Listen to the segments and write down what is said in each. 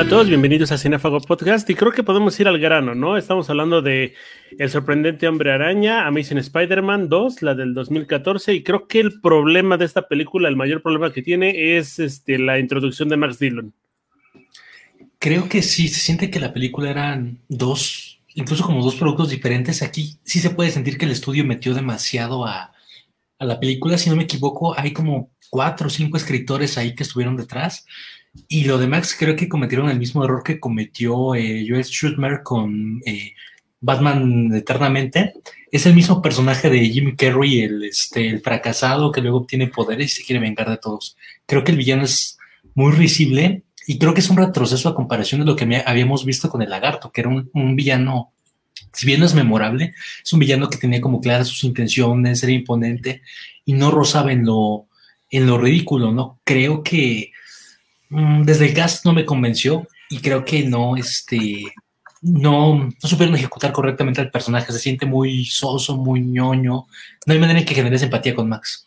Hola a todos, bienvenidos a Cinefago Podcast y creo que podemos ir al grano, ¿no? Estamos hablando de El sorprendente hombre araña, Amazing Spider-Man 2, la del 2014 y creo que el problema de esta película, el mayor problema que tiene es este, la introducción de Max Dillon. Creo que sí, se siente que la película eran dos, incluso como dos productos diferentes. Aquí sí se puede sentir que el estudio metió demasiado a, a la película, si no me equivoco, hay como cuatro o cinco escritores ahí que estuvieron detrás y lo de Max creo que cometieron el mismo error que cometió eh, Joel Schumer con eh, Batman Eternamente. Es el mismo personaje de Jimmy Carrey, el, este, el fracasado que luego obtiene poderes y se quiere vengar de todos. Creo que el villano es muy risible y creo que es un retroceso a comparación de lo que habíamos visto con el lagarto, que era un, villano si bien no es memorable, es un villano que tenía como claras sus intenciones, era imponente y no rozaba en lo, en lo ridículo, ¿no? Creo que desde el cast no me convenció y creo que no, este, no, no supieron ejecutar correctamente al personaje. Se siente muy soso, muy ñoño. No hay manera en que generes empatía con Max.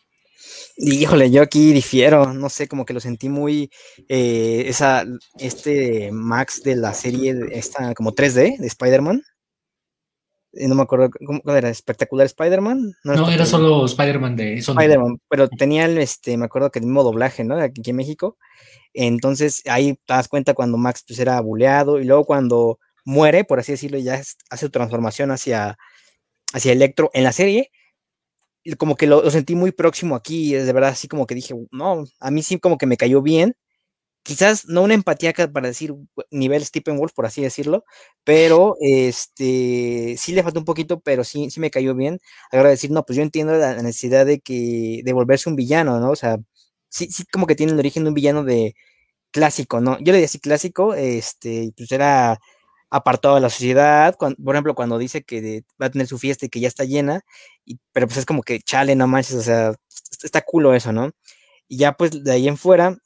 Híjole, yo aquí difiero, no sé, como que lo sentí muy, eh, esa, este Max de la serie, esta como 3D de Spider-Man, eh, no me acuerdo cómo era, espectacular Spider-Man. No, era solo Spider-Man de Spider-Man, pero tenía el, este, me acuerdo que el mismo doblaje, ¿no? Aquí en México. Entonces ahí te das cuenta cuando Max pues, era buleado y luego cuando muere, por así decirlo, ya hace su transformación hacia, hacia Electro en la serie. Como que lo, sentí muy próximo aquí, de verdad, así como que dije, no, a mí sí como que me cayó bien. Quizás no una empatía para decir nivel Stephen Wolf, por así decirlo, pero este sí le faltó un poquito, pero sí, sí me cayó bien. Ahora decir, no, pues yo entiendo la necesidad de que, de volverse un villano, ¿no? O sea, sí, sí como que tiene el origen de un villano de clásico, ¿no? Yo le decía clásico, este, pues era apartado de la sociedad, por ejemplo, cuando dice que va a tener su fiesta y que ya está llena, y, pero pues es como que chale, no manches, o sea, está culo eso, ¿no? Y ya pues de ahí en fuera,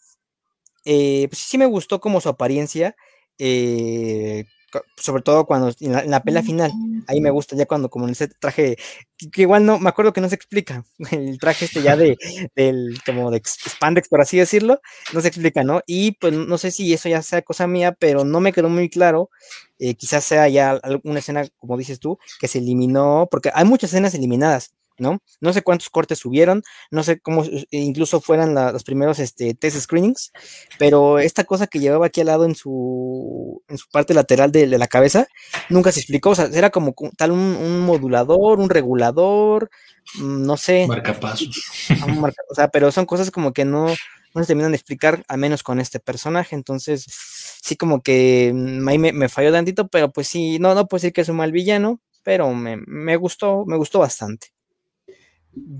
eh, pues sí me gustó como su apariencia, eh, sobre todo cuando en la, pela final, ahí me gusta ya cuando como en ese traje, que, igual no, me acuerdo que no se explica, el traje este ya de, del, como de spandex, por así decirlo, no se explica, ¿no? Y pues no sé si eso ya sea cosa mía, pero no me quedó muy claro, eh, quizás sea ya alguna escena, como dices tú, que se eliminó, porque hay muchas escenas eliminadas, ¿no? No sé cuántos cortes subieron, no sé cómo incluso fueran los primeros este, test screenings, pero esta cosa que llevaba aquí al lado en su, en su parte lateral de, la cabeza, nunca se explicó, o sea, era como tal un, modulador, un regulador, mm, no sé. Marcapasos. o sea, pero son cosas como que no, no se terminan de explicar, a menos con este personaje, entonces sí como que mm, ahí me, me falló tantito, pero pues sí, no, no puedo decir que es un mal villano, pero me, me gustó, me gustó bastante.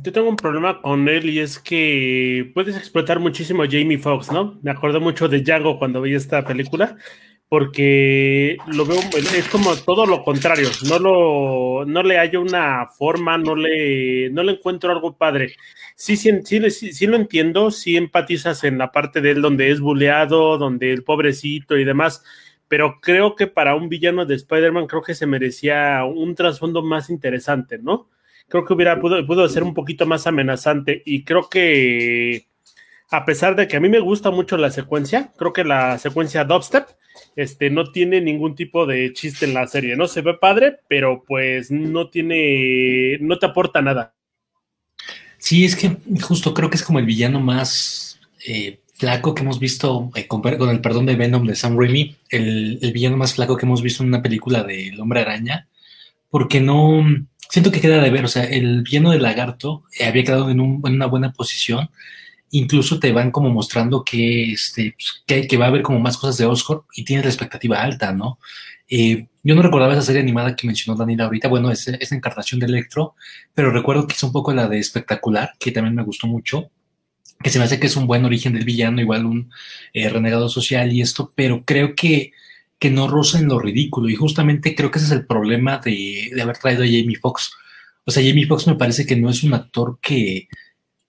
Yo tengo un problema con él y es que puedes explotar muchísimo Jamie Foxx, ¿no? Me acuerdo mucho de Django cuando vi esta película, porque lo veo, es como todo lo contrario, no, lo, no le hallo una forma, no le, no le encuentro algo padre. Sí, sí, sí, sí, lo entiendo, sí empatizas en la parte de él donde es buleado, donde el pobrecito y demás, pero creo que para un villano de Spider-Man creo que se merecía un trasfondo más interesante, ¿no? Creo que hubiera pudo, pudo ser un poquito más amenazante y creo que a pesar de que a mí me gusta mucho la secuencia, creo que la secuencia dubstep este, no tiene ningún tipo de chiste en la serie, ¿no? Se ve padre, pero pues no tiene, no te aporta nada. Sí, es que justo creo que es como el villano más eh, flaco que hemos visto, eh, con, el perdón de Venom de Sam Raimi, el, el, villano más flaco que hemos visto en una película de El Hombre Araña, porque no, siento que queda de ver, o sea, el villano del lagarto eh, había quedado en, una buena posición, incluso te van como mostrando que, este, pues, que, va a haber como más cosas de Oscar y tienes la expectativa alta, ¿no? Eh, yo no recordaba esa serie animada que mencionó Daniela ahorita, bueno, es, es encarnación de Electro, pero recuerdo que es un poco la de Espectacular, que también me gustó mucho, que se me hace que es un buen origen del villano, igual un eh, renegado social y esto, pero creo que que no roza en lo ridículo. Y justamente creo que ese es el problema de, haber traído a Jamie Foxx. O sea, Jamie Foxx me parece que no es un actor que,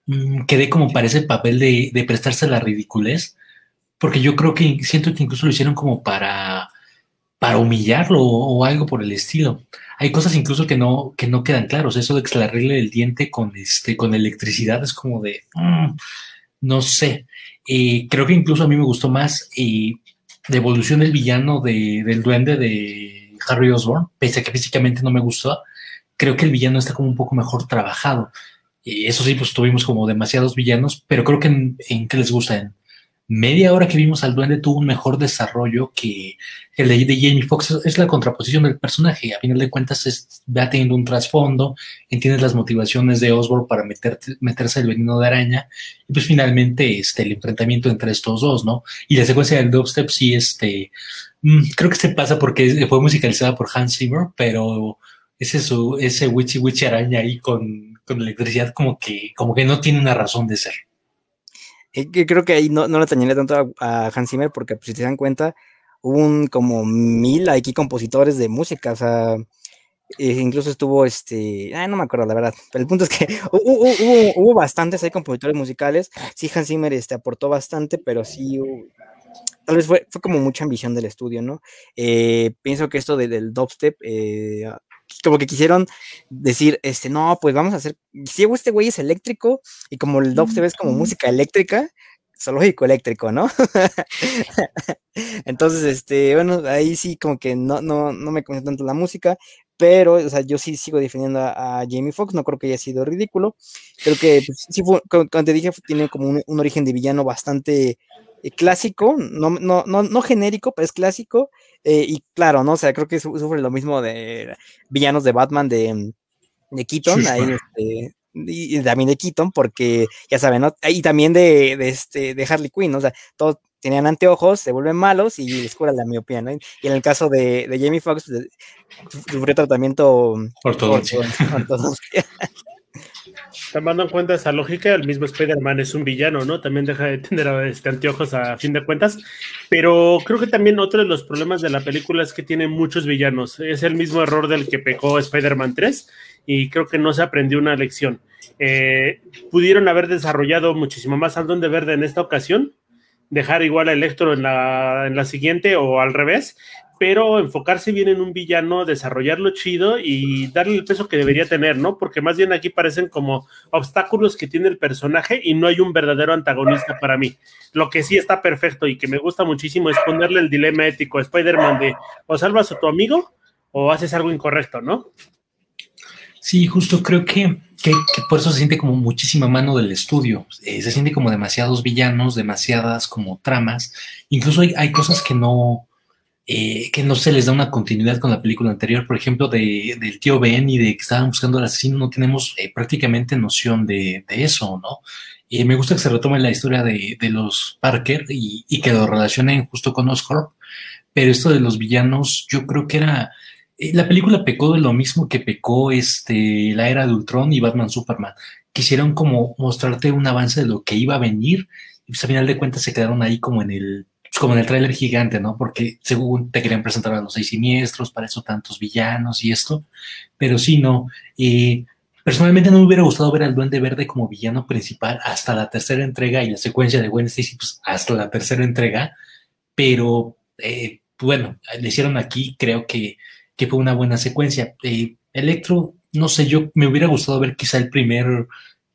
mm, que dé como parece el papel de, prestarse a la ridiculez, porque yo creo que siento que incluso lo hicieron como para, para humillarlo o, algo por el estilo. Hay cosas incluso que no, que no quedan claros. Eso de extraerle el diente con, este, con electricidad es como de, mm, no sé. Eh, creo que incluso a mí me gustó más. Y evolución del villano del duende de Harry Osborn, pese a que físicamente no me gustó, creo que el villano está como un poco mejor trabajado. Y eso sí, pues tuvimos como demasiados villanos, pero creo que en, en que les gusta, en media hora que vimos al duende tuvo un mejor desarrollo que el de, de Jamie Foxx. Es la contraposición del personaje. A final de cuentas, es, va teniendo un trasfondo, entiendes las motivaciones de Osborn para meterse el veneno de araña. Y pues finalmente este, el enfrentamiento entre estos dos, ¿no? Y la secuencia del dubstep sí, este, mm, creo que se pasa porque fue musicalizada por Hans Zimmer, pero ese, su, ese witchy witchy araña ahí con, con electricidad como que, como que no tiene una razón de ser. Eh, creo que ahí no, no le tañeré tanto a, Hans Zimmer porque pues, si te dan cuenta, hubo un como mil aquí compositores de música, o sea, eh, incluso estuvo este, no me acuerdo la verdad, pero el punto es que hubo, hubo, bastantes hay compositores musicales, sí Hans Zimmer este, aportó bastante, pero sí tal vez fue, fue como mucha ambición del estudio, ¿no? Eh, pienso que esto del dubstep como que quisieron decir, este, no, pues vamos a hacer, si este güey es eléctrico y como el dubstep es como música eléctrica, zoológico eléctrico, ¿no? Entonces, este, bueno, ahí sí como que no, no, no me convence tanto la música, pero, o sea, yo sí sigo defendiendo a, Jamie Foxx, no creo que haya sido ridículo, creo que pues, sí fue, como te dije, tiene como un origen de villano bastante clásico, no, no, no, no, genérico, pero es clásico. Eh, y claro, ¿no? O sea, creo que sufre lo mismo de villanos de Batman de, de Keaton, ahí, este, y, también de Keaton, porque ya saben, ¿no? Y también de, de, este, de Harley Quinn, ¿no? o sea, todos tenían anteojos, se vuelven malos y les cura la miopía, ¿no? Y en el caso de, de Jamie Foxx, sufrió tratamiento ortodoxia. Tomando en cuenta esa lógica, el mismo Spider-Man es un villano, ¿no? También deja de tener este, anteojos a fin de cuentas. Pero creo que también otro de los problemas de la película es que tiene muchos villanos. Es el mismo error del que pecó Spider-Man 3 y creo que no se aprendió una lección. Eh, pudieron haber desarrollado muchísimo más al de Verde en esta ocasión, dejar igual a Electro en la, en la siguiente o al revés, pero enfocarse bien en un villano, desarrollarlo chido y darle el peso que debería tener, ¿no? Porque más bien aquí parecen como obstáculos que tiene el personaje y no hay un verdadero antagonista para mí. Lo que sí está perfecto y que me gusta muchísimo es ponerle el dilema ético a Spider-Man de o salvas a tu amigo o haces algo incorrecto, ¿no? Sí, justo creo que, por eso se siente como muchísima mano del estudio. Eh, se siente como demasiados villanos, demasiadas como tramas. Incluso hay cosas que no, eh, que no se les da una continuidad con la película anterior, por ejemplo, de, del tío Ben y de que estaban buscando al asesino, no tenemos eh, prácticamente noción de, eso, ¿no? Y me gusta que se retome la historia de, los Parker y, que lo relacionen justo con Oscorp, pero esto de los villanos, yo creo que era... Eh, la película pecó de lo mismo que pecó este, la era de Ultron y Batman Superman. Quisieron como mostrarte un avance de lo que iba a venir y pues a final de cuentas se quedaron ahí como en el como en el tráiler gigante, ¿no? Porque según te querían presentar a los seis siniestros, para eso tantos villanos y esto, pero sí, no. Eh, personalmente no me hubiera gustado ver al Duende Verde como villano principal hasta la tercera entrega y la secuencia de Stacy, pues hasta la tercera entrega, pero eh, bueno, le hicieron aquí, creo que, que fue una buena secuencia. Eh, Electro, no sé, yo me hubiera gustado ver quizá el primer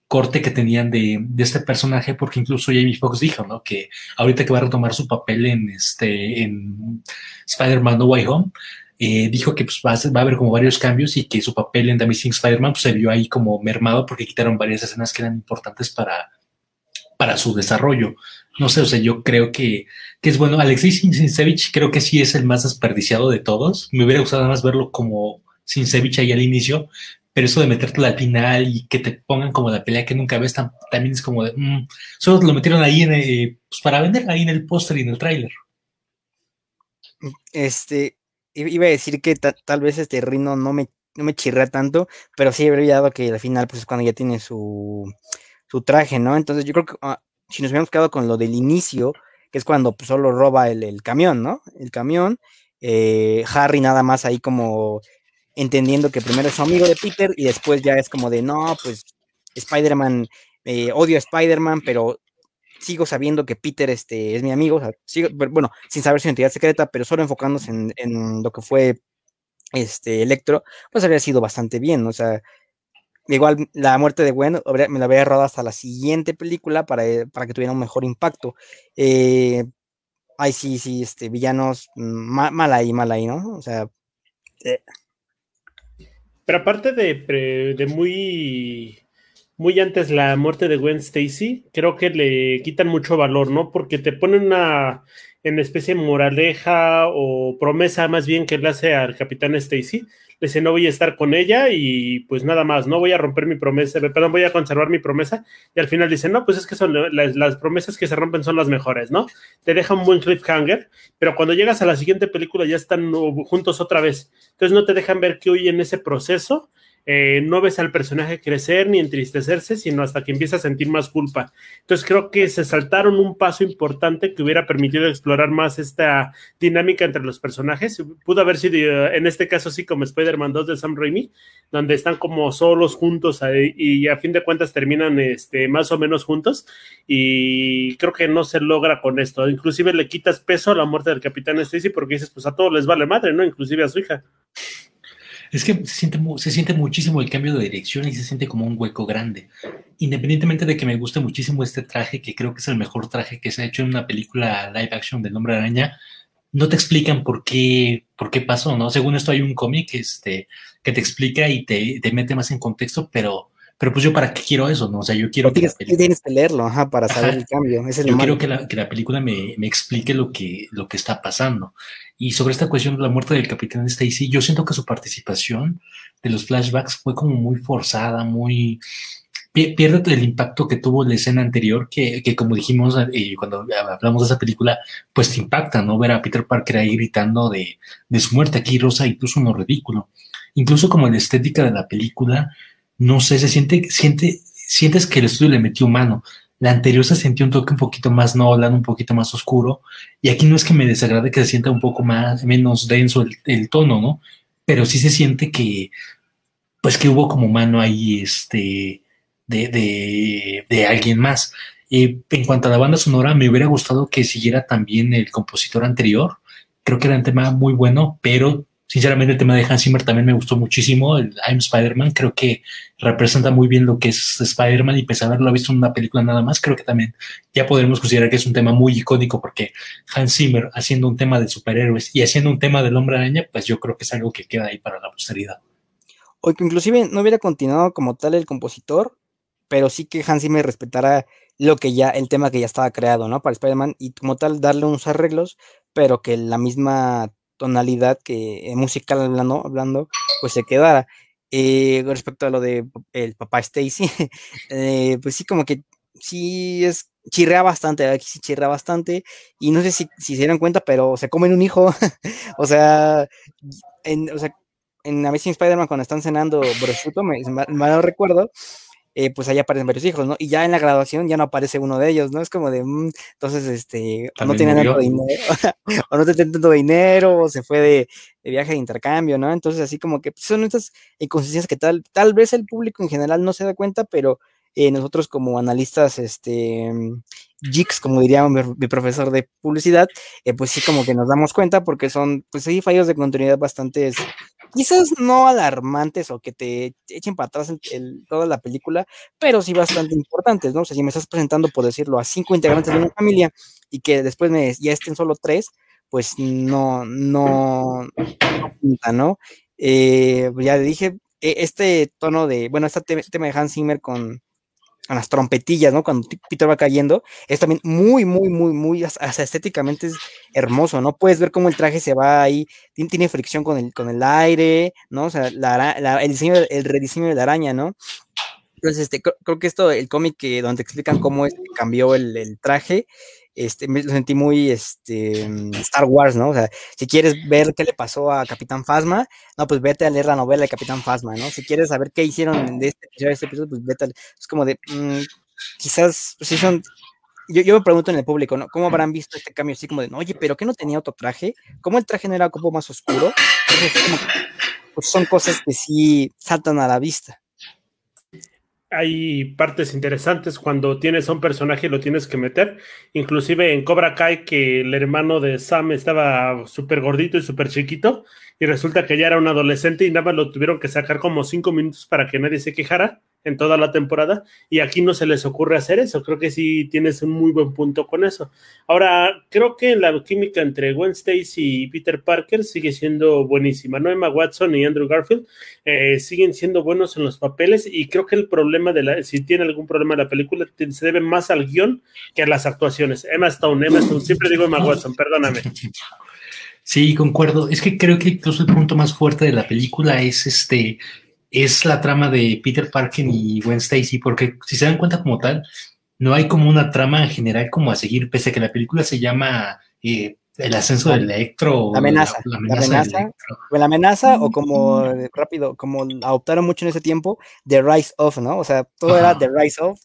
corte que tenían de, este personaje, porque incluso Jamie Foxx dijo, ¿no? Que ahorita que va a retomar su papel en este, en Spider-Man No Way Home, eh, dijo que pues, va, a, haber como varios cambios y que su papel en The Amazing Spider-Man pues, se vio ahí como mermado porque quitaron varias escenas que eran importantes para, para su desarrollo. No sé, o sea, yo creo que, que es bueno. Alexei Sinsevich creo que sí es el más desperdiciado de todos. Me hubiera gustado más verlo como Sinsevich ahí al inicio, pero eso de meterte al final y que te pongan como la pelea que nunca ves también es como de, mm, solo lo metieron ahí en, eh, pues para vender ahí en el póster y en el tráiler. Este, iba a decir que tal vez este Rino no me, no me chirrea tanto, pero sí habría dado que al final pues es cuando ya tiene su, su traje, ¿no? Entonces yo creo que ah, si nos hubiéramos quedado con lo del inicio, que es cuando pues, solo roba el, camión, ¿no? El camión, eh, Harry nada más ahí como entendiendo que primero es amigo de Peter y después ya es como de, no, pues Spider-Man, eh, odio a Spider-Man, pero sigo sabiendo que Peter este, es mi amigo, sigo, bueno, sin saber su identidad secreta, pero solo enfocándose en, lo que fue este Electro, pues habría sido bastante bien, o sea, igual la muerte de Gwen me la habría rodado hasta la siguiente película para, para que tuviera un mejor impacto. Eh, ay, sí, sí, este, villanos, mm, mal, ahí, mal ahí, ¿no? O sea. Eh. Pero aparte de, de muy muy antes la muerte de Gwen Stacy, creo que le quitan mucho valor, ¿no? Porque te ponen una en especie de moraleja o promesa más bien que le hace al capitán Stacy. Dice, no voy a estar con ella y pues nada más, no voy a romper mi promesa, perdón, voy a conservar mi promesa. Y al final dice, no, pues es que son las, las promesas que se rompen son las mejores, ¿no? Te deja un buen cliffhanger, pero cuando llegas a la siguiente película ya están juntos otra vez. Entonces no te dejan ver que hoy en ese proceso eh, no ves al personaje crecer ni entristecerse, sino hasta que empieza a sentir más culpa. Entonces creo que se saltaron un paso importante que hubiera permitido explorar más esta dinámica entre los personajes. Pudo haber sido, eh, en este caso sí, como Spider-Man 2 de Sam Raimi, donde están como solos juntos y a fin de cuentas terminan este, más o menos juntos y creo que no se logra con esto. Inclusive le quitas peso a la muerte del Capitán Stacy porque dices, pues a todos les vale madre, ¿no? Inclusive a su hija. Es que se siente, se siente muchísimo el cambio de dirección y se siente como un hueco grande. Independientemente de que me guste muchísimo este traje, que creo que es el mejor traje que se ha hecho en una película live action del Hombre Araña, no te explican por qué, por qué pasó, ¿no? Según esto hay un cómic este, que te explica y te, te mete más en contexto, pero pero pues yo para qué quiero eso, ¿no? O sea, yo quiero... que tienes, tienes, que leerlo, ajá, para saber el cambio. yo quiero que la, que la película me, me, explique lo que, lo que está pasando. Y sobre esta cuestión de la muerte del capitán Stacy, yo siento que su participación de los flashbacks fue como muy forzada, muy... Pierde el impacto que tuvo la escena anterior, que, que como dijimos eh, cuando hablamos de esa película, pues te impacta, ¿no? Ver a Peter Parker ahí gritando de, de su muerte. Aquí Rosa incluso no ridículo. Incluso como la estética de la película, no sé, se siente, siente, sientes que el estudio le metió mano. La anterior se sintió un toque un poquito más Nolan, un poquito más oscuro, y aquí no es que me desagrade que se sienta un poco más, menos denso el, tono, ¿no? Pero sí se siente que, pues que hubo como mano ahí, este, de, de, de alguien más. En cuanto a la banda sonora, me hubiera gustado que siguiera también el compositor anterior. Creo que era un tema muy bueno, pero Sinceramente, el tema de Hans Zimmer también me gustó muchísimo. El I'm Spider-Man creo que representa muy bien lo que es Spider-Man y pese a haberlo visto en una película nada más, creo que también ya podremos considerar que es un tema muy icónico porque Hans Zimmer haciendo un tema de superhéroes y haciendo un tema del hombre araña, pues yo creo que es algo que queda ahí para la posteridad. O que inclusive no hubiera continuado como tal el compositor, pero sí que Hans Zimmer respetara lo que ya, el tema que ya estaba creado, ¿no? Para Spider-Man y como tal darle unos arreglos, pero que la misma tonalidad que eh, musical hablando, hablando, pues se quedara. Eh, respecto a lo de el papá Stacy, eh, pues sí, como que sí es chirrea bastante, aquí sí chirrea bastante, y no sé si, si se dieron cuenta, pero se comen un hijo, o sea, en, o sea, en Amazing Spider-Man cuando están cenando prosciutto, me, recuerdo, eh, pues ahí aparecen varios hijos, ¿no? Y ya en la graduación ya no aparece uno de ellos, ¿no? Es como de, mm, entonces, este, o no tiene tanto dinero, o no tiene tanto dinero, o se fue de, viaje de intercambio, ¿no? Entonces, así como que son estas inconsistencias que tal, tal vez el público en general no se da cuenta, pero eh, nosotros como analistas, este, jigs, como diría mi, profesor de publicidad, eh, pues sí como que nos damos cuenta porque son, pues hay fallos de continuidad bastante, quizás no alarmantes o que te echen para atrás toda la película, pero sí bastante importantes, ¿no? O sea, si me estás presentando, por decirlo, a cinco integrantes de una familia y que después me, ya estén solo tres, pues no, no, no, ¿no? Eh, ya dije, e, este tono de, bueno, este tema de Hans Zimmer con a las trompetillas, ¿no? Cuando Peter va cayendo, es también muy, muy, muy, muy, hasta estéticamente es hermoso, ¿no? Puedes ver cómo el traje se va ahí, tiene, fricción con el, con el aire, ¿no? O sea, el diseño, el rediseño de la araña, ¿no? Entonces, este, creo, que esto, el cómic que, donde explican cómo cambió el, el traje, este, me lo sentí muy este, mm, Star Wars, ¿no? O sea, si quieres ver qué le pasó a Capitán Phasma, no, pues vete a leer la novela de Capitán Phasma, ¿no? Si quieres saber qué hicieron de este, este episodio, pues vete a Es como de, mm, quizás, pues, si son, yo, yo, me pregunto en el público, ¿no? ¿Cómo habrán visto este cambio así como de, oye, pero ¿qué no tenía otro traje? ¿Cómo el traje no era como más oscuro? pues son cosas que sí saltan a la vista hay partes interesantes cuando tienes a un personaje y lo tienes que meter. Inclusive en Cobra Kai que el hermano de Sam estaba súper gordito y súper chiquito y resulta que ya era un adolescente y nada más lo tuvieron que sacar como cinco minutos para que nadie se quejara. En toda la temporada y aquí no se les ocurre hacer eso. Creo que sí tienes un muy buen punto con eso. Ahora, creo que la química entre Gwen Stacy y Peter Parker sigue siendo buenísima. No Emma Watson y Andrew Garfield eh, siguen siendo buenos en los papeles y creo que el problema de la, si tiene algún problema la película, se debe más al guion que a las actuaciones. Emma Stone, Emma Stone, siempre digo Emma Watson, perdóname. Sí, concuerdo. Es que creo que incluso el punto más fuerte de la película es este es la trama de Peter Parker y Gwen Stacy, porque si se dan cuenta como tal, no hay como una trama en general como a seguir, pese a que la película se llama eh, El ascenso del Electro. La amenaza. La, amenaza, la amenaza, o como rápido, como adoptaron mucho en ese tiempo, The Rise of, ¿no? O sea, todo era The Rise of.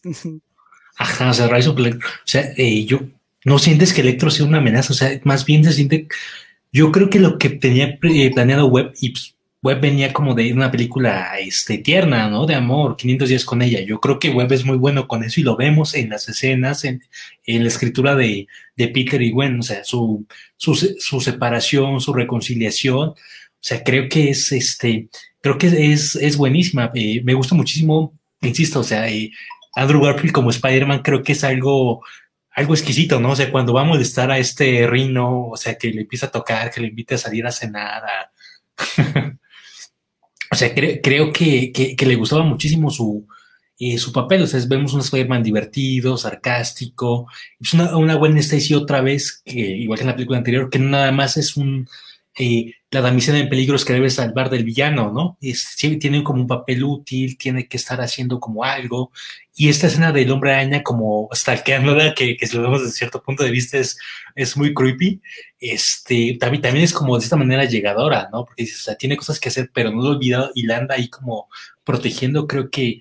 Ajá, o sea, Rise of Electro. O sea, eh, yo no sientes que Electro sea una amenaza, o sea, más bien se siente. Yo creo que lo que tenía eh, planeado Web, y pues, Webb venía como de una película este, tierna, ¿no? De amor, 500 días con ella. Yo creo que Webb es muy bueno con eso y lo vemos en las escenas, en, la escritura de, Peter y Gwen, o sea, su, su, separación, su reconciliación. O sea, creo que es, este, creo que es, es buenísima. Eh, me gusta muchísimo, insisto, o sea, eh, Andrew Garfield como Spider-Man creo que es algo, algo exquisito, ¿no? O sea, cuando va a molestar a este Rino, o sea, que le empieza a tocar, que le invite a salir a cenar. O sea, creo que, que, le gustaba muchísimo su, eh, su papel. O sea, vemos un Spider-Man divertido, sarcástico. Es una, una buena Stacy otra vez, que, igual que en la película anterior, que nada más es un eh, la damisela en peligros que debe salvar del villano, ¿no? Es, tiene como un papel útil, tiene que estar haciendo como algo. Y esta escena del hombre araña como stalkeándola, que, que si lo vemos desde cierto punto de vista es, es muy creepy, este, también, también es como de esta manera llegadora, ¿no? Porque o sea, tiene cosas que hacer, pero no lo ha olvidado y la anda ahí como protegiendo, creo que,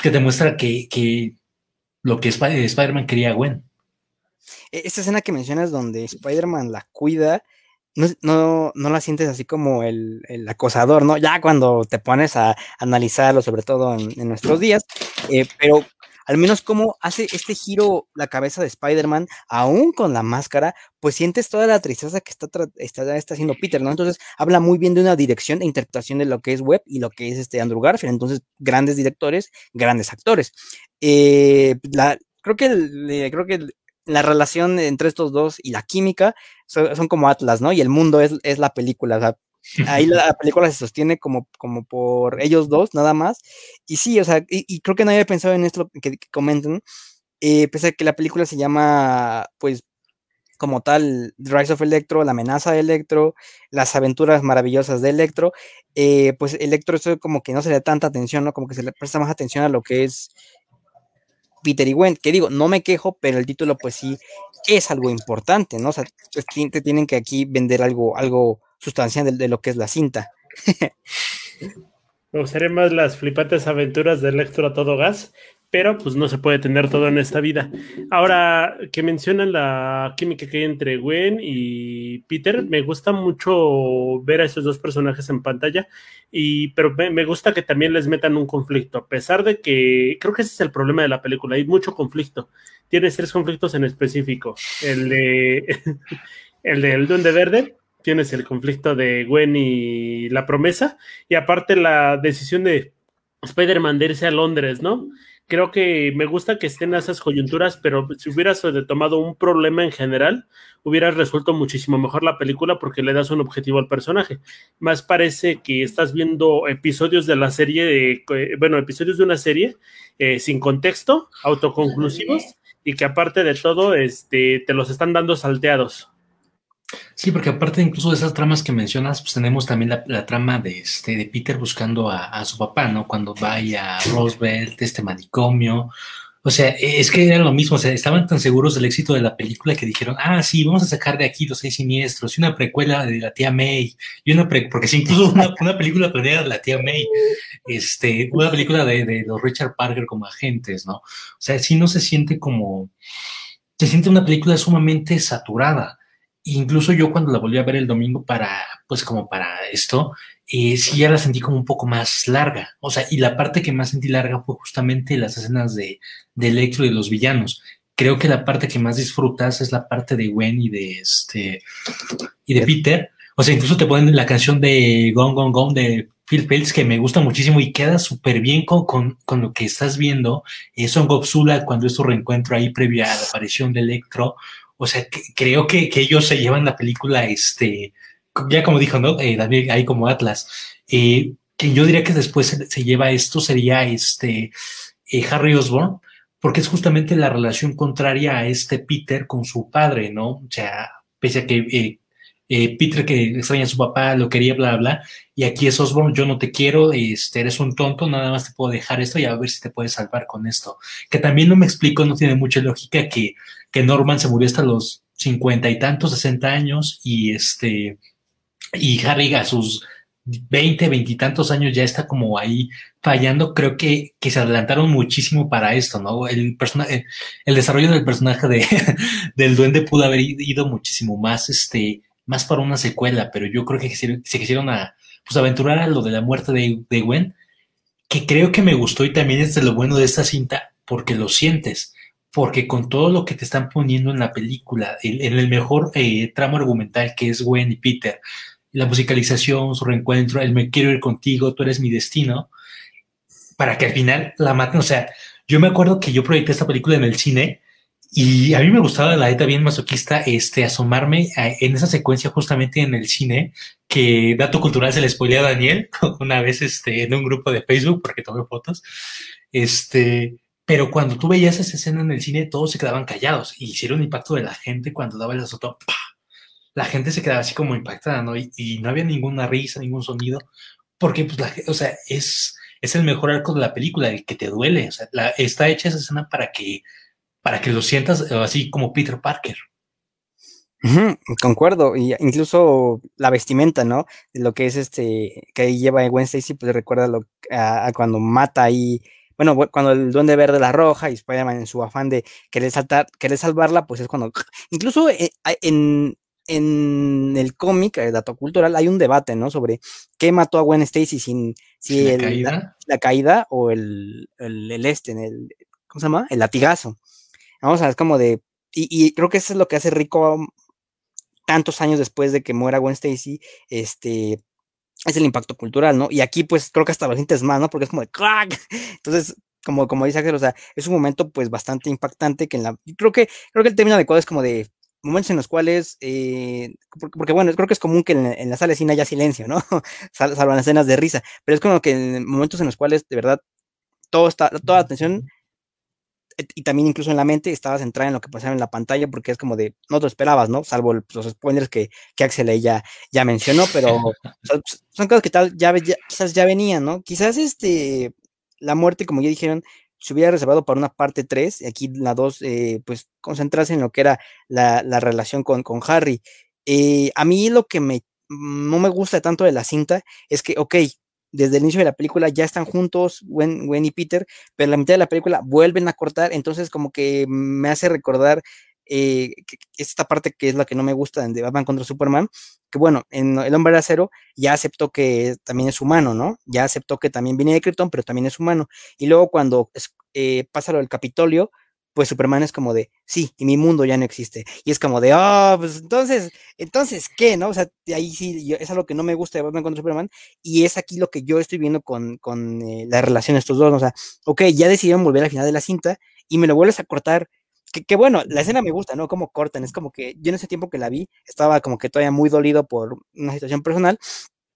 que demuestra que, que lo que Spider-Man quería Gwen. E-, esta escena que mencionas donde Spider-Man la cuida, no, no, la sientes así como el, acosador, ¿no? Ya cuando te pones a analizarlo, sobre todo en, nuestros días, eh, pero al menos como hace este giro la cabeza de Spider-Man, aún con la máscara, pues sientes toda la tristeza que está, está, está, haciendo Peter, ¿no? Entonces habla muy bien de una dirección e interpretación de lo que es Webb y lo que es este Andrew Garfield. Entonces, grandes directores, grandes actores. Eh, la, creo que, creo que la relación entre estos dos y la química son, como Atlas, ¿no? Y el mundo es, es la película, o sea, ahí la, película se sostiene como, como por ellos dos, nada más. Y sí, o sea, y, creo que no había pensado en esto que, que comentan, eh, pese a que la película se llama, pues, como tal, Rise of Electro, la amenaza de Electro, las aventuras maravillosas de Electro, eh, pues Electro eso como que no se le da tanta atención, ¿no? Como que se le presta más atención a lo que es Peter y Gwen, que digo, no me quejo, pero el título pues sí es algo importante, ¿no? O sea, pues, te tienen que aquí vender algo, algo sustancial de, lo que es la cinta. me gustaría más las flipantes aventuras de Electro a todo gas pero pues no se puede tener todo en esta vida. Ahora que mencionan la química que hay entre Gwen y Peter, me gusta mucho ver a esos dos personajes en pantalla, y, pero me, gusta que también les metan un conflicto, a pesar de que creo que ese es el problema de la película, hay mucho conflicto. Tienes tres conflictos en específico, el de el del Duende Verde, tienes el conflicto de Gwen y la promesa, y aparte la decisión de Spider-Man de irse a Londres, ¿no? Creo que me gusta que estén esas coyunturas, pero si hubieras tomado un problema en general, hubieras resuelto muchísimo mejor la película porque le das un objetivo al personaje. Más parece que estás viendo episodios de la serie, eh, bueno, episodios de una serie eh, sin contexto, autoconclusivos, y que aparte de todo, este, te los están dando salteados. Sí, porque aparte incluso de esas tramas que mencionas, pues tenemos también la, trama de, este, de Peter buscando a, su papá, ¿no? Cuando va a Roosevelt, este manicomio. O sea, es que era lo mismo, o sea, estaban tan seguros del éxito de la película que dijeron, ah, sí, vamos a sacar de aquí los seis siniestros, y una precuela de la tía May, y una pre porque si incluso una, una, película planeada de la tía May, este, una película de, de los Richard Parker como agentes, ¿no? O sea, sí no se siente como, se siente una película sumamente saturada incluso yo cuando la volví a ver el domingo para, pues como para esto, eh, sí ya la sentí como un poco más larga. O sea, y la parte que más sentí larga fue justamente las escenas de, de Electro y de los villanos. Creo que la parte que más disfrutas es la parte de Gwen y de este y de Peter. O sea, incluso te ponen la canción de Gone Gone Gone de Phil Peltz que me gusta muchísimo y queda súper bien con, con, lo que estás viendo. Es Son Gopsula cuando es su reencuentro ahí previo a la aparición de Electro. O sea, creo que, ellos se llevan la película, este, ya como dijo, ¿no? Eh, David, ahí como Atlas. Eh, que yo diría que después se, lleva esto sería este eh, Harry Osborn, porque es justamente la relación contraria a este Peter con su padre, ¿no? O sea, pese a que eh, Peter que extraña a su papá, lo quería, bla, bla, y aquí es Osborne, yo no te quiero, este, eres un tonto, nada más te puedo dejar esto y a ver si te puedes salvar con esto. Que también no me explico, no tiene mucha lógica que, que Norman se murió hasta los cincuenta y tantos, sesenta años, y este, y Harry a sus veinte, veintitantos años ya está como ahí fallando, creo que, que se adelantaron muchísimo para esto, ¿no? El, personaje, el desarrollo del personaje de, del duende pudo haber ido muchísimo más, este, más para una secuela, pero yo creo que se, quisieron a, pues, aventurar a lo de la muerte de, de, Gwen, que creo que me gustó y también es de lo bueno de esta cinta, porque lo sientes, porque con todo lo que te están poniendo en la película, en el mejor eh, tramo argumental que es Gwen y Peter, la musicalización, su reencuentro, el me quiero ir contigo, tú eres mi destino, para que al final la maten, o sea, yo me acuerdo que yo proyecté esta película en el cine y a mí me gustaba la neta bien masoquista este, asomarme en esa secuencia justamente en el cine, que dato cultural se le spoilé a Daniel una vez este, en un grupo de Facebook porque tomé fotos. Este, pero cuando tú veías esa escena en el cine, todos se quedaban callados hicieron impacto de la gente cuando daba el azotón. La gente se quedaba así como impactada, ¿no? Y, no había ninguna risa, ningún sonido, porque, pues, o sea, es, es el mejor arco de la película, el que te duele. Está hecha esa escena para que para que lo sientas eh, así como Peter Parker. concuerdo, y incluso la vestimenta, ¿no? Lo que es este, que lleva Gwen Stacy, pues recuerda lo, a, cuando mata ahí, bueno, cuando el duende verde la roja y Spider-Man en su afán de querer saltar, querer salvarla, pues es cuando, incluso eh, en, en el cómic, el dato cultural, hay un debate, ¿no? Sobre qué mató a Gwen Stacy, sin, si ¿La, caída? La, caída o el, el, el este, el, ¿cómo se llama? El latigazo. Vamos a ver, como de. Y, creo que eso es lo que hace rico tantos años después de que muera Gwen Stacy, este, es el impacto cultural, ¿no? Y aquí, pues, creo que hasta lo sientes más, ¿no? Porque es como de ¡crack! Entonces, como, como dice Axel, o sea, es un momento, pues, bastante impactante que en la. Creo que, creo que el término adecuado es como de momentos en los cuales, eh, porque, bueno, creo que es común que en, la sala de cine haya silencio, ¿no? Las escenas de risa, pero es como que en momentos en los cuales de verdad todo está, toda la atención y también incluso en la mente estabas centrada en lo que pasaba en la pantalla porque es como de, no te esperabas, ¿no? Salvo los spoilers que, que Axel ya, ya mencionó, pero son, cosas que tal, ya, quizás ya venían, ¿no? Quizás este, la muerte, como ya dijeron, se hubiera reservado para una parte 3, y aquí la 2, eh, pues concentrarse en lo que era la, la relación con, con Harry. Eh, a mí lo que me, no me gusta tanto de la cinta es que, ok, desde el inicio de la película ya están juntos Gwen, y Peter, pero en la mitad de la película vuelven a cortar, entonces como que me hace recordar eh, esta parte que es la que no me gusta de Batman contra Superman, que bueno, en El Hombre de Acero ya aceptó que también es humano, ¿no? Ya aceptó que también viene de Krypton, pero también es humano. Y luego cuando eh, pasa lo del Capitolio, pues Superman es como de, sí, y mi mundo ya no existe. Y es como de, oh, pues entonces, entonces, ¿qué? ¿No? O sea, ahí sí, es algo que no me gusta de Batman contra Superman, y es aquí lo que yo estoy viendo con, con eh, la relación de estos dos, o sea, ok, ya decidieron volver al final de la cinta, y me lo vuelves a cortar, que, bueno, la escena me gusta, ¿no? Como cortan, es como que yo en ese tiempo que la vi, estaba como que todavía muy dolido por una situación personal,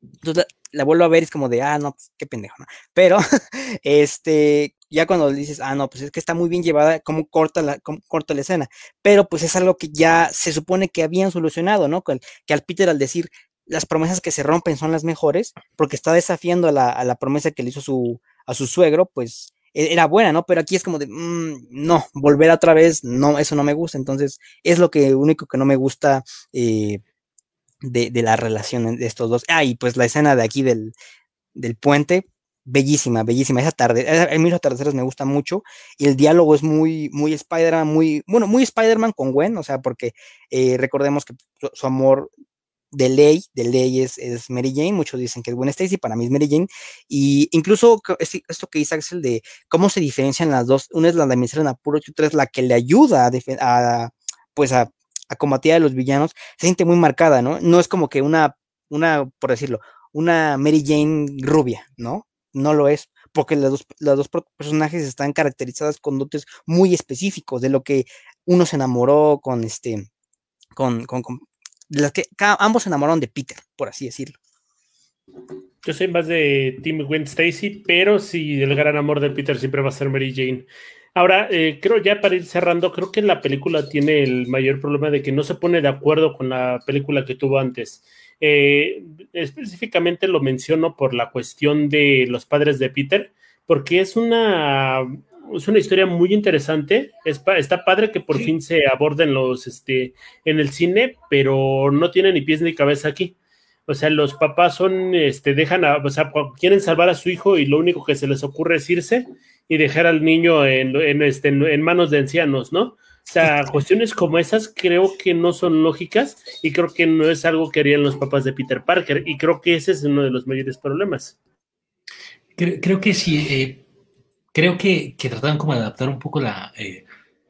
entonces la, vuelvo a ver y es como de, ah, no, pues, qué pendejo, ¿no? Pero, este, ya cuando dices, ah, no, pues es que está muy bien llevada, cómo corta la, cómo corta la escena, pero pues es algo que ya se supone que habían solucionado, ¿no? Que, al Peter al decir, las promesas que se rompen son las mejores, porque está desafiando a la, a la promesa que le hizo su, a su suegro, pues e, era buena, ¿no? Pero aquí es como de, mm, no, volver otra vez, no, eso no me gusta. Entonces, es lo que único que no me gusta eh, de, de, la relación de estos dos. Ah, y pues la escena de aquí del, del puente, bellísima, bellísima. Esa tarde, mí los atardeceres me gusta mucho y el diálogo es muy, muy Spider-Man, muy, bueno, muy Spider-Man con Gwen, o sea, porque eh, recordemos que su, amor de ley, de ley es, Mary Jane, muchos dicen que es Gwen Stacy, para mí es Mary Jane, y incluso esto que dice Axel de cómo se diferencian las dos, una es la de en apuro y otra es la que le ayuda a, pues a combatir a los villanos, se siente muy marcada, ¿no? No es como que una, una, por decirlo, una Mary Jane rubia, ¿no? No lo es, porque las dos, los dos personajes están caracterizadas con dotes muy específicos de lo que uno se enamoró con este, con, con, con las que ambos se enamoraron de Peter, por así decirlo. Yo soy más de Tim Gwen Stacy, pero sí, el gran amor de Peter siempre va a ser Mary Jane. Ahora, eh, creo ya para ir cerrando, creo que la película tiene el mayor problema de que no se pone de acuerdo con la película que tuvo antes. Eh, específicamente lo menciono por la cuestión de los padres de Peter, porque es una, es una historia muy interesante. está padre que por fin se aborden los este, en el cine, pero no tiene ni pies ni cabeza aquí. O sea, los papás son, este, dejan, a, o sea, quieren salvar a su hijo y lo único que se les ocurre es irse y dejar al niño en, en, este, en manos de ancianos, ¿no? O sea, cuestiones como esas creo que no son lógicas y creo que no es algo que harían los papás de Peter Parker y creo que ese es uno de los mayores problemas. Creo, que sí, eh, creo que, que, trataron como de adaptar un poco la, eh,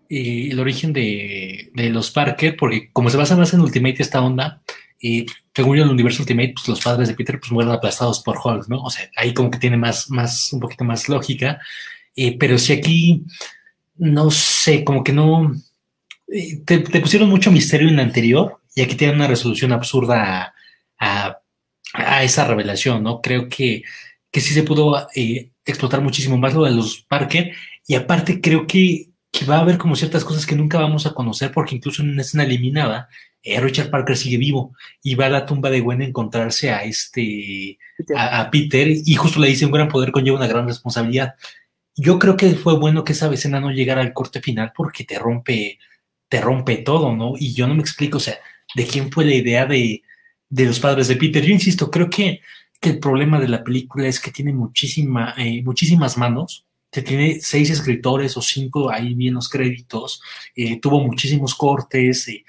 el origen de, de, los Parker, porque como se basa más en Ultimate esta onda, y según yo, en el universo Ultimate, pues los padres de Peter pues mueren aplastados por Hulk, ¿no? O sea, ahí como que tiene más, más, un poquito más lógica. Eh, pero si aquí, no sé, como que no. Eh, te, pusieron mucho misterio en la anterior y aquí tienen una resolución absurda a, a, esa revelación, ¿no? Creo que, que sí se pudo eh, explotar muchísimo más lo de los Parker y aparte creo que, que va a haber como ciertas cosas que nunca vamos a conocer porque incluso en una escena eliminada eh, Richard Parker sigue vivo y va a la tumba de Gwen a encontrarse a este A, Peter y justo le dice un gran poder conlleva una gran responsabilidad. Yo creo que fue bueno que esa escena no llegara al corte final porque te rompe, te rompe todo, ¿no? Y yo no me explico, o sea, de quién fue la idea de, de los padres de Peter. Yo insisto, creo que, el problema de la película es que tiene muchísima, eh, muchísimas manos que tiene seis escritores o cinco ahí bien los créditos, eh, tuvo muchísimos cortes, eh,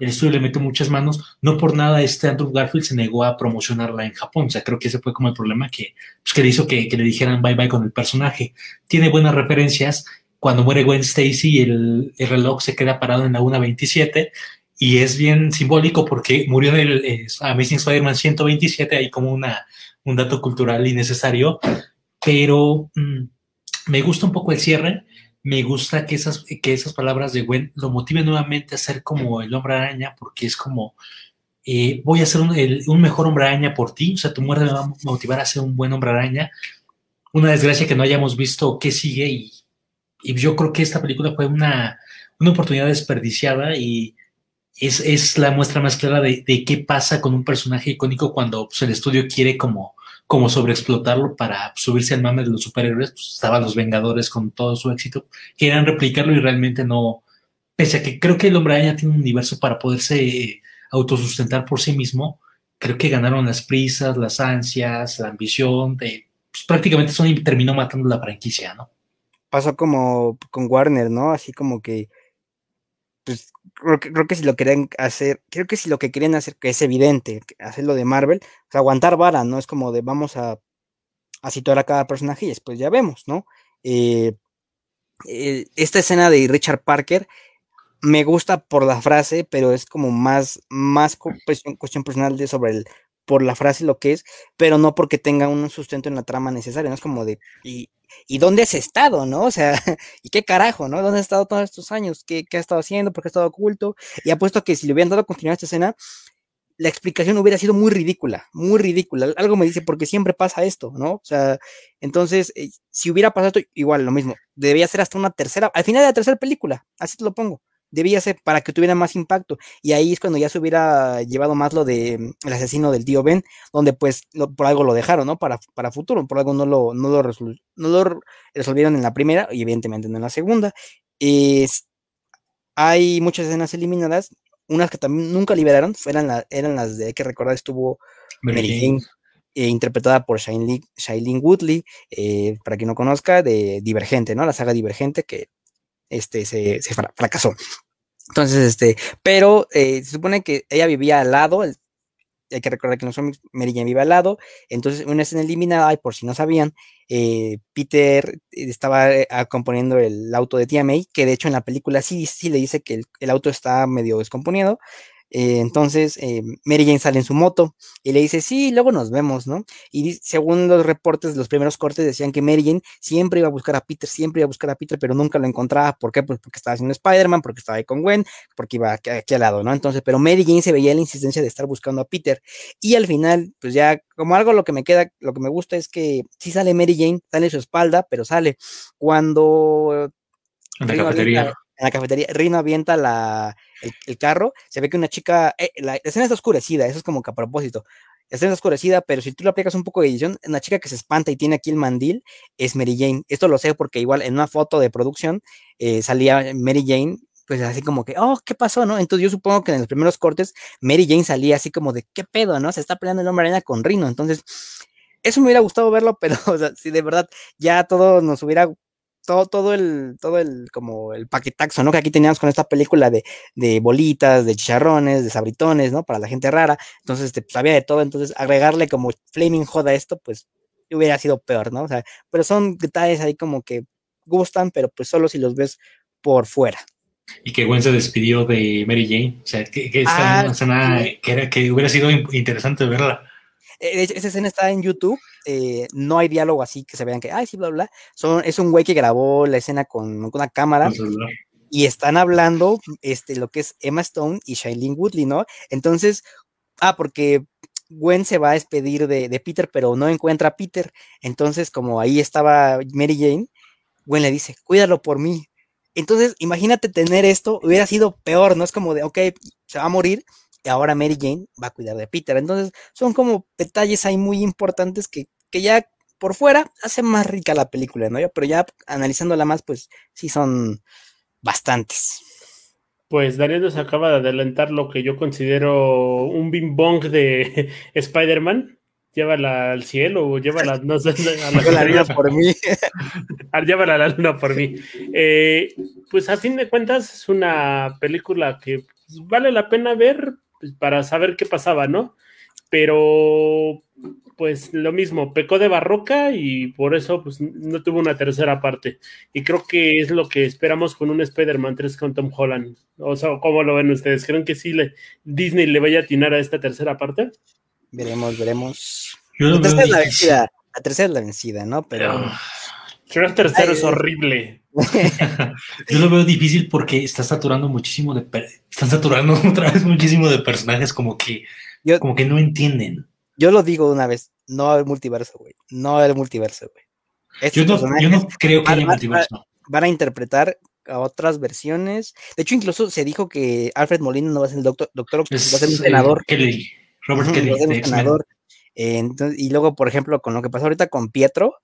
el estudio le metió muchas manos. No por nada este Andrew Garfield se negó a promocionarla en Japón. O sea, creo que ese fue como el problema que, pues, que le hizo que, le dijeran bye bye con el personaje. Tiene buenas referencias. Cuando muere Gwen Stacy, el, el reloj se queda parado en la 1.27 y es bien simbólico porque murió en el Amazing Spider-Man 127, hay como una, un dato cultural innecesario, pero mm, me gusta un poco el cierre me gusta que esas, que esas palabras de Gwen lo motiven nuevamente a ser como el hombre araña, porque es como, eh, voy a ser un, mejor hombre araña por ti, o sea, tu muerte me va a motivar a ser un buen hombre araña. Una desgracia que no hayamos visto qué sigue y, yo creo que esta película fue una, una oportunidad desperdiciada y es, es, la muestra más clara de, qué pasa con un personaje icónico cuando pues, el estudio quiere como como sobreexplotarlo para subirse al mame de los superhéroes, pues estaban los Vengadores con todo su éxito, querían replicarlo y realmente no, pese a que creo que el hombre araña tiene un universo para poderse autosustentar por sí mismo, creo que ganaron las prisas, las ansias, la ambición, de, pues, prácticamente Sony terminó matando la franquicia, ¿no? Pasó como con Warner, ¿no? Así como que pues creo que, si lo querían hacer, creo que si lo que querían hacer, que es evidente, hacerlo de Marvel, pues aguantar vara, ¿no? Es como de vamos a, a situar a cada personaje y después ya vemos, ¿no? Eh, eh, esta escena de Richard Parker me gusta por la frase, pero es como más, más cuestión, cuestión personal de sobre el, por la frase lo que es, pero no porque tenga un sustento en la trama necesario, ¿no? Es como de, y, ¿y dónde has estado, no? O sea, ¿y qué carajo, no? ¿Dónde has estado todos estos años? ¿Qué, qué ha estado haciendo? ¿Por qué ha estado oculto? Y apuesto que si le hubieran dado continuidad a esta escena, la explicación hubiera sido muy ridícula, muy ridícula. Algo me dice, porque siempre pasa esto, ¿no? O sea, entonces, eh, si hubiera pasado esto, igual, lo mismo. Debía ser hasta una tercera, al final de la tercera película, así te lo pongo debía ser para que tuviera más impacto. Y ahí es cuando ya se hubiera llevado más lo de mm, el asesino del tío Ben, donde pues por algo lo dejaron, ¿no? Para, para futuro, por algo no lo, no lo, no lo resolvieron en la primera y evidentemente no en la segunda. hay muchas escenas eliminadas, unas que también nunca liberaron, eran, eran las de, hay que recordar, estuvo Mary eh, interpretada por Shailene, Woodley, eh, para quien no conozca, de Divergente, ¿no? La saga Divergente, que este, se, fracasó. Entonces, este, pero eh, se supone que ella vivía al lado, hay que recordar que no son Mary Jane al lado, entonces una escena eliminada, y por si no sabían, eh, Peter estaba eh, componiendo el auto de Tia May, que de hecho en la película sí, sí le dice que el, auto está medio descomponido, Eh, entonces, eh, Mary Jane sale en su moto y le dice, sí, luego nos vemos, ¿no? Y según los reportes, los primeros cortes decían que Mary Jane siempre iba a buscar a Peter, siempre iba a buscar a Peter, pero nunca lo encontraba. ¿Por qué? Pues porque estaba haciendo Spider-Man, porque estaba ahí con Gwen, porque iba aquí, aquí, al lado, ¿no? Entonces, pero Mary Jane se veía la insistencia de estar buscando a Peter. Y al final, pues ya, como algo lo que me queda, lo que me gusta es que sí sale Mary Jane, sale su espalda, pero sale. Cuando... En la cafetería. En la cafetería, Rino avienta la, el, carro, se ve que una chica, eh, la, escena está oscurecida, eso es como que a propósito, la escena está oscurecida, pero si tú le aplicas un poco de edición, una chica que se espanta y tiene aquí el mandil es Mary Jane, esto lo sé porque igual en una foto de producción eh, salía Mary Jane, pues así como que, oh, ¿qué pasó, no? Entonces yo supongo que en los primeros cortes Mary Jane salía así como de, ¿qué pedo, no? Se está peleando el hombre araña con Rino, entonces eso me hubiera gustado verlo, pero si de verdad ya todo nos hubiera todo, todo el, todo el, como el paquetaxo, ¿no? Que aquí teníamos con esta película de, de bolitas, de chicharrones, de sabritones, ¿no? Para la gente rara. Entonces, este, pues, había de todo. Entonces, agregarle como Flaming Hot a esto, pues, hubiera sido peor, ¿no? O sea, pero son detalles ahí como que gustan, pero pues solo si los ves por fuera. Y que Gwen se despidió de Mary Jane. O sea, que, que esta ah, que, era, que hubiera sido interesante verla. Esa escena está en YouTube, eh, no hay diálogo así que se vean que, ay, sí, bla, bla. Son, es un güey que grabó la escena con, con una cámara y están hablando este, lo que es Emma Stone y Shailene Woodley, ¿no? Entonces, ah, porque Gwen se va a despedir de, de, Peter, pero no encuentra a Peter. Entonces, como ahí estaba Mary Jane, Gwen le dice, cuídalo por mí. Entonces, imagínate tener esto, hubiera sido peor, ¿no? Es como de, ok, se va a morir, ahora Mary Jane va a cuidar de Peter. Entonces, son como detalles ahí muy importantes que, que ya por fuera hacen más rica la película, ¿no? Pero ya analizándola más, pues sí son bastantes. Pues Daniel nos acaba de adelantar lo que yo considero un bing bong de Spider-Man. Llévala al cielo o llévala, no sé, a la, la luna por mí. llévala a la luna por mí. Eh, pues a fin de cuentas es una película que vale la pena ver pues, para saber qué pasaba, ¿no? Pero pues lo mismo, pecó de barroca y por eso pues no tuvo una tercera parte. Y creo que es lo que esperamos con un Spider-Man 3 con Tom Holland. O sea, ¿cómo lo ven ustedes? ¿Creen que sí le, Disney le vaya a atinar a esta tercera parte? Veremos, veremos. La tercera, es la, vencida, la tercera es la vencida, ¿no? Pero... Pero el tercero Ay, es horrible. Yo lo veo difícil porque está saturando muchísimo de están saturando otra vez muchísimo de personajes como que yo, como que no entienden. Yo lo digo una vez, no el multiverso, güey. No el multiverso, güey. Yo no, yo no, creo que haya van, multiverso. Van a interpretar a otras versiones. De hecho, incluso se dijo que Alfred Molina no va a ser el doctor, doctor es, va a ser un senador. Eh, Kelly, Robert Kelly. va a ser un senador. Eh, entonces, y luego, por ejemplo, con lo que pasó ahorita con Pietro,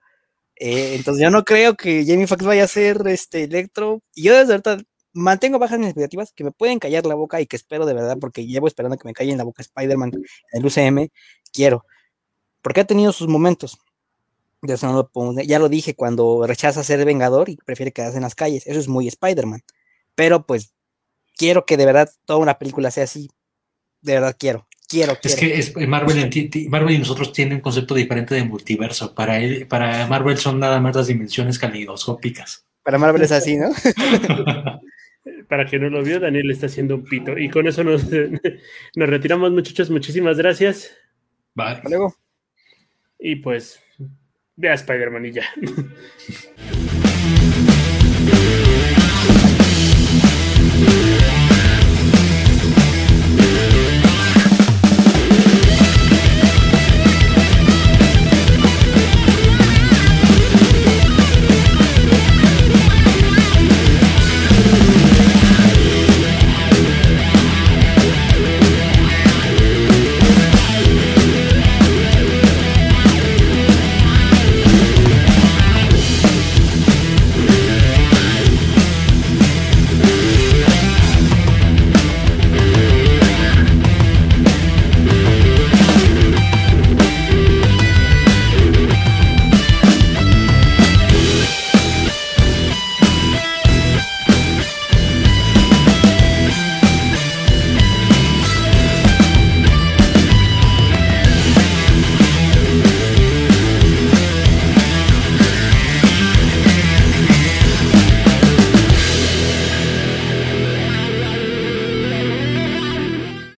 eh, entonces yo no creo que Jamie Foxx vaya a ser este Electro. Y yo desde ahorita mantengo bajas mis expectativas, que me pueden callar la boca y que espero de verdad, porque llevo esperando que me callen la boca Spider-Man en el UCM, quiero. Porque ha tenido sus momentos. No lo puedo- ya lo dije cuando rechaza ser vengador y prefiere quedarse en las calles. Eso es muy Spider-Man. Pero pues quiero que de verdad toda una película sea así. De verdad quiero. Quiero, Es quiero. que es- Marvel, enti- ti- Marvel y nosotros tienen un concepto diferente de multiverso. Para, él, para Marvel son nada más las dimensiones calidoscópicas. Para Marvel es así, ¿no? Para que no lo vio, Daniel está haciendo un pito. Y con eso nos, nos retiramos, muchachos. Muchísimas gracias. Bye. Hasta luego. Y pues, vea Spider-Man y ya.